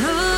Ooh.